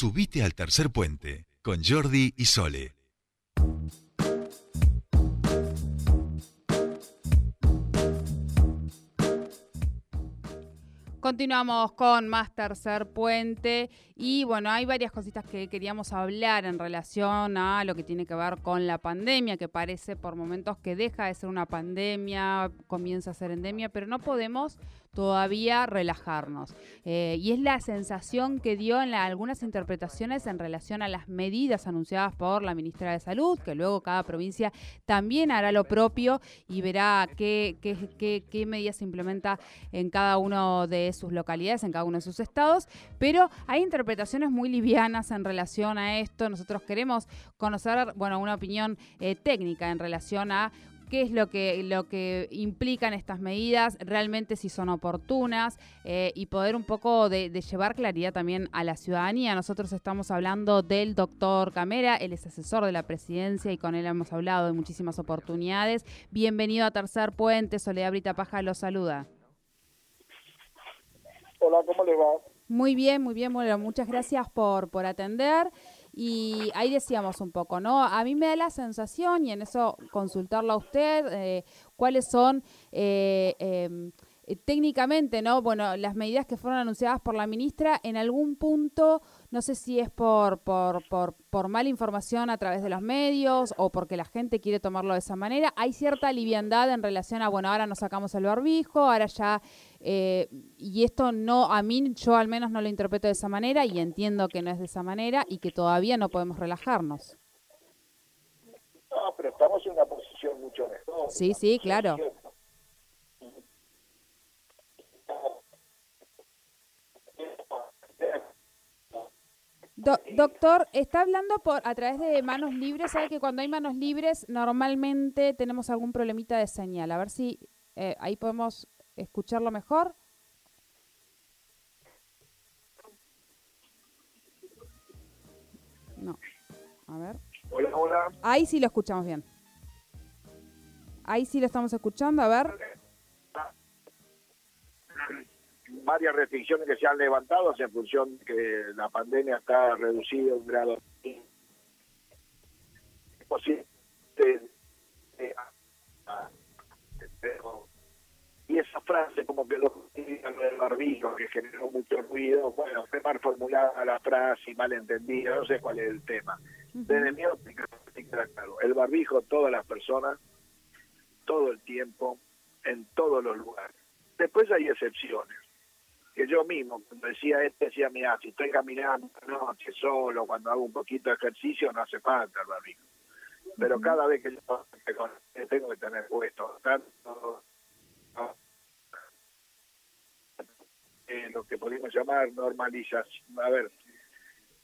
Subite al tercer puente con Jordi y Sole. Continuamos con más tercer puente y bueno, hay varias cositas que queríamos hablar en relación a lo que tiene que ver con la pandemia, que parece por momentos que deja de ser una pandemia, comienza a ser endemia, pero no podemos todavía relajarnos. Eh, y es la sensación que dio en algunas interpretaciones en relación a las medidas anunciadas por la ministra de Salud, que luego cada provincia también hará lo propio y verá qué, qué, qué, medidas se implementa en cada uno de sus localidades, en cada uno de sus estados. Pero hay interpretaciones muy livianas en relación a esto. Nosotros queremos conocer, bueno, una opinión eh, técnica en relación a qué es lo que, lo que implican estas medidas, realmente si son oportunas eh, y poder un poco de, llevar claridad también a la ciudadanía. Nosotros estamos hablando del doctor Camera, él es asesor de la presidencia y con él hemos hablado de muchísimas oportunidades. Bienvenido a Tercer Puente, Soledad Brita Paja lo saluda. Hola, ¿cómo le va? Muy bien, muy bien, bueno, muchas gracias por, por atender. Y ahí decíamos un poco, ¿no? A mí me da la sensación, y en eso consultarlo a usted, eh, cuáles son eh, em, eh, técnicamente, ¿no? Bueno, las medidas que fueron anunciadas por la ministra, en algún punto, no sé si es por, por, por, por mala información a través de los medios o porque la gente quiere tomarlo de esa manera, hay cierta liviandad en relación a, bueno, ahora nos sacamos el barbijo, ahora ya, eh, y esto no, a mí, yo al menos no lo interpreto de esa manera y entiendo que no es de esa manera y que todavía no podemos relajarnos. No, pero estamos en una posición mucho mejor. Sí, sí, claro. Doctor, está hablando por a través de manos libres. Sabe que cuando hay manos libres normalmente tenemos algún problemita de señal. A ver si eh, ahí podemos escucharlo mejor. No. A ver. Hola, hola. Ahí sí lo escuchamos bien. Ahí sí lo estamos escuchando. A ver. Varias restricciones que se han levantado en función de que la pandemia está reducida un grado. Posible y esa frase como que lo del barbijo que generó mucho ruido bueno fue mal formulada la frase y mal entendida no sé cuál es el tema. Desde mi óptica claro el barbijo todas las personas todo el tiempo en todos los lugares. Después hay excepciones que yo mismo, cuando decía este, decía, mira, si estoy caminando noche solo, cuando hago un poquito de ejercicio, no hace falta el barbijo. Pero cada vez que yo tengo que tener puesto tanto eh, lo que podemos llamar normalización, a ver,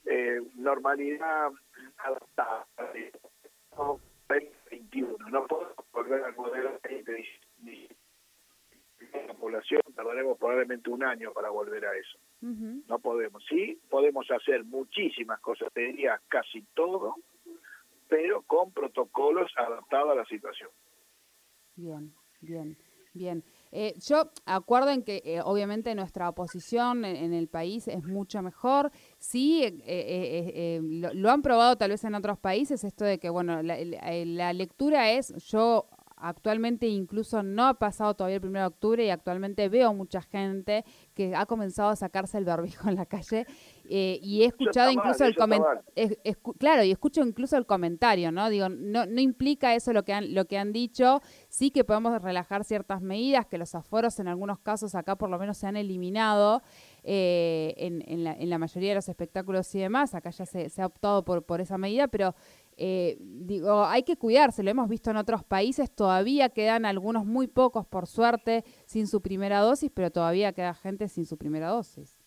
eh, normalidad adaptada. 2021, no puedo volver al modelo 20 la población tardaremos probablemente un año para volver a eso. No podemos. Sí, podemos hacer muchísimas cosas, te diría casi todo, pero con protocolos adaptados a la situación. Bien, bien, bien. Eh, yo acuerdo en que eh, obviamente nuestra oposición en, el país es mucho mejor. Sí, eh, lo, han probado tal vez en otros países, esto de que, bueno, la, la lectura es, yo Actualmente incluso no ha pasado todavía el 1 de octubre y actualmente veo mucha gente que ha comenzado a sacarse el barbijo en la calle eh, y he escuchado incluso el comentario, claro, y escucho incluso el comentario, ¿no? Digo, no, no implica eso lo que han, lo que han dicho, sí que podemos relajar ciertas medidas, que los aforos en algunos casos acá por lo menos se han eliminado eh, en, en, la, en la mayoría de los espectáculos y demás, acá ya se, se ha optado por, por esa medida, pero eh, digo, hay que cuidarse, lo hemos visto en otros países, todavía quedan algunos muy pocos, por suerte, sin su primera dosis, pero todavía queda gente sin su primera dosis.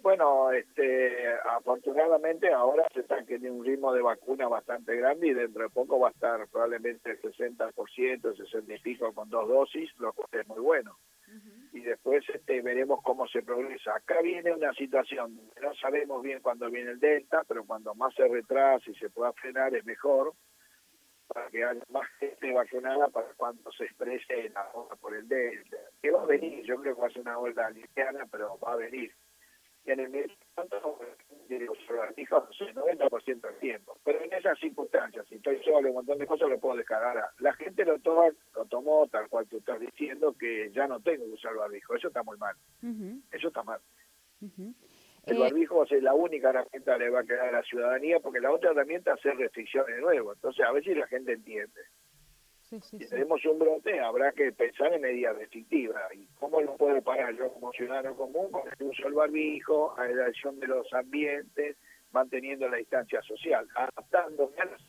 Bueno, este, afortunadamente ahora se está teniendo un ritmo de vacuna bastante grande y dentro de poco va a estar probablemente el 60%, 60 y pico con dos dosis, lo que es muy bueno y después este, veremos cómo se progresa. Acá viene una situación, no sabemos bien cuándo viene el Delta, pero cuando más se retrasa y se pueda frenar es mejor, para que haya más gente vacunada para cuando se exprese la ola por el Delta. Que va a venir, yo creo que va a ser una ola liviana, pero va a venir. Y en el medio barbijo, no sé, 90% del tiempo. Pero en esas circunstancias, si estoy solo, un montón de cosas, lo puedo descargar. La gente lo, toma, lo tomó tal cual tú estás diciendo, que ya no tengo que usar barbijo. Eso está muy mal. Eso está mal. El eh, barbijo es la única herramienta que le va a quedar a la ciudadanía, porque la otra herramienta es hacer restricciones de nuevo. Entonces, a ver si la gente entiende. Si tenemos un brote, habrá que pensar en medidas restrictivas. ¿Y cómo lo puedo parar yo como ciudadano común? Con el uso del barbijo, a la de los ambientes, manteniendo la distancia social, adaptándome a las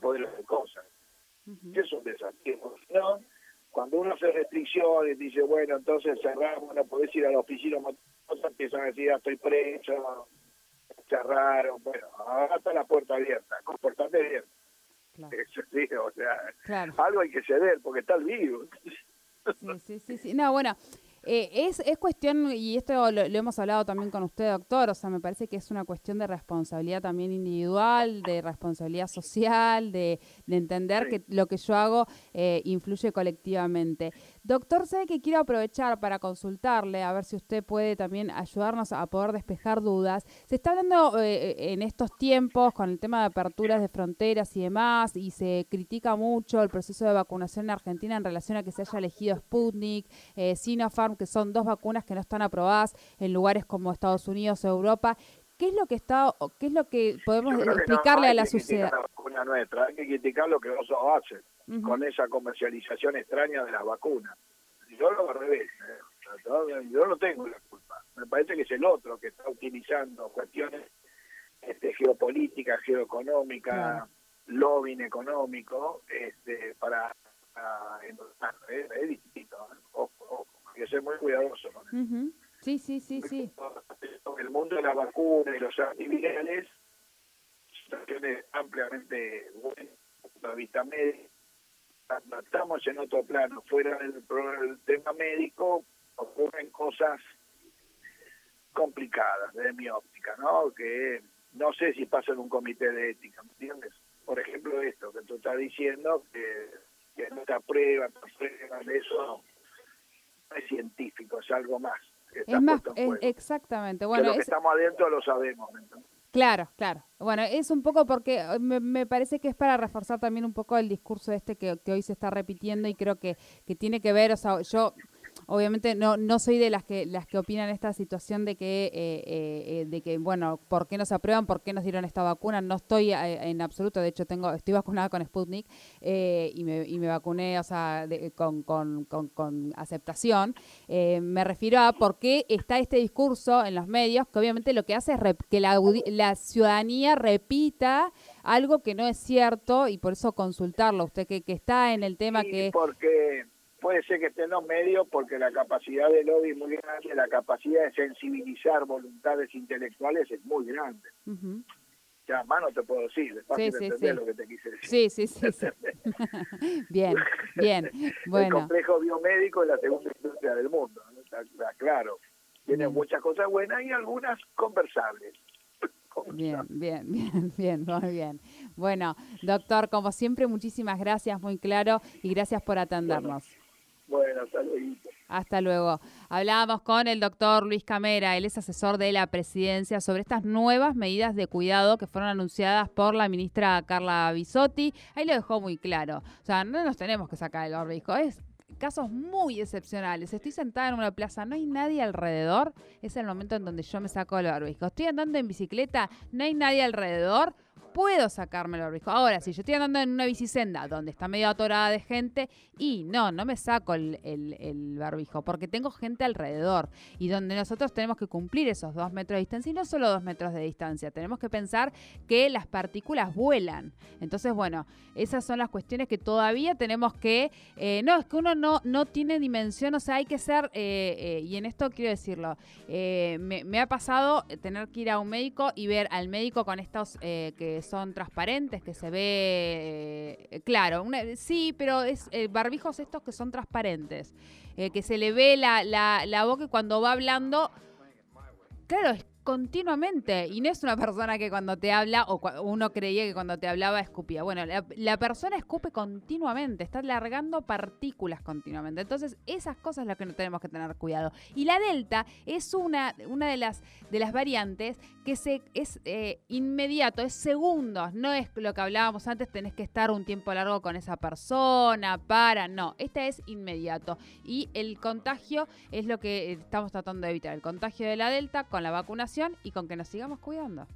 modelos de cosas. Eso es un desafío. ¿no? Cuando uno hace restricciones, dice, bueno, entonces cerramos, no podés ir a la oficina, empiezan a decir, ya estoy preso, cerraron, bueno, ahora está la puerta abierta, comportate bien. Claro. o sea, algo hay que ceder porque está el virus. Sí, sí, sí, sí. No, bueno, eh, es, es cuestión, y esto lo, hemos hablado también con usted, doctor, o sea, me parece que es una cuestión de responsabilidad también individual, de responsabilidad social, de, de entender que lo que yo hago eh, influye colectivamente. Doctor, sé que quiero aprovechar para consultarle, a ver si usted puede también ayudarnos a poder despejar dudas. Se está hablando eh, en estos tiempos con el tema de aperturas de fronteras y demás, y se critica mucho el proceso de vacunación en Argentina en relación a que se haya elegido Sputnik, Sinopharm, que son dos vacunas que no están aprobadas en lugares como Estados Unidos o Europa. ¿Qué es lo que está, qué es lo que podemos explicarle a la sociedad? La nuestra, hay que criticar lo que otros hacen con esa comercialización extraña de las vacunas. Yo lo al revés, ¿eh? yo no tengo la culpa. Me parece que es el otro que está utilizando cuestiones este, geopolíticas, geoeconómicas, lobbying económico, este, para, es, distinto, ¿eh? que ser muy cuidadoso. Sí, sí, sí, sí. El mundo de la vacuna y los antivirales, ampliamente buenas, la vista médica. Estamos en otro plano, fuera del, tema médico, ocurren cosas complicadas desde mi óptica, ¿no? Que no sé si pasa en un comité de ética, ¿me entiendes? Por ejemplo, esto que tú estás diciendo, que, que no te aprueban, te eso es científico, es algo más. Es más, exactamente. Bueno, lo que estamos adentro lo sabemos. Claro, claro. Bueno, es un poco porque eh, me, parece que es para reforzar también un poco el discurso este que, que hoy se está repitiendo y creo que, que tiene que ver, o sea, yo obviamente no, no soy de las que las que opinan esta situación de que eh, eh, de que bueno por qué no se aprueban por qué nos dieron esta vacuna no estoy eh, en absoluto de hecho tengo estoy vacunada con Sputnik y me, y, me, vacuné o sea con, con, con, aceptación. Me refiero a por qué está este discurso en los medios que obviamente lo que hace es que la, la ciudadanía repita algo que no es cierto y por eso consultarlo. Usted que, que está en el tema que porque puede ser que esté en los medios porque la capacidad de lobby es muy grande, la capacidad de sensibilizar voluntades intelectuales es muy grande. Ya, más no te puedo decir, es fácil entender lo que te quise decir. Sí, sí, sí. bien, bien. Bueno. El complejo biomédico es la segunda industria del mundo, está, claro. Tiene muchas cosas buenas y algunas conversables. Bien, bien, bien, bien, muy bien. Bueno, doctor, como siempre, muchísimas gracias, muy claro, y gracias por atendernos. Bueno, hasta luego. Hablábamos con el doctor Luis Camera, él es asesor de la presidencia sobre estas nuevas medidas de cuidado que fueron anunciadas por la ministra Carla Bisotti. Ahí lo dejó muy claro. O sea, no nos tenemos que sacar el barbijo, es casos muy excepcionales. Estoy sentada en una plaza, no hay nadie alrededor, es el momento en donde yo me saco el barbijo. Estoy andando en bicicleta, no hay nadie alrededor, puedo sacarme el barbijo. Ahora, si yo estoy andando en una bicisenda donde está medio atorada de gente, y no, no me saco el, barbijo, porque tengo gente alrededor. Y donde nosotros tenemos que cumplir esos dos metros de distancia, y no solo dos metros de distancia, tenemos que pensar que las partículas vuelan. Entonces, bueno, esas son las cuestiones que todavía tenemos que. Eh, no, es que uno no, no tiene dimensión, o sea, hay que ser. Eh, eh, y en esto quiero decirlo, me, me, ha pasado tener que ir a un médico y ver al médico con estos que son transparentes, que se ve eh, claro. sí, pero es eh, barbijos estos que son transparentes, eh, que se le ve la, la, la boca cuando va hablando, claro, continuamente y no es una persona que cuando te habla o uno creía que cuando te hablaba escupía. Bueno, la, persona escupe continuamente, está largando partículas continuamente. Entonces, esas cosas es lo que no tenemos que tener cuidado. Y la delta es una, una de, las, de las variantes que se, es eh, inmediato, es segundos, no es lo que hablábamos antes, tenés que estar un tiempo largo con esa persona, para, no, esta es inmediato. Y el contagio es lo que estamos tratando de evitar, el contagio de la delta con la vacunación y con que nos sigamos cuidando.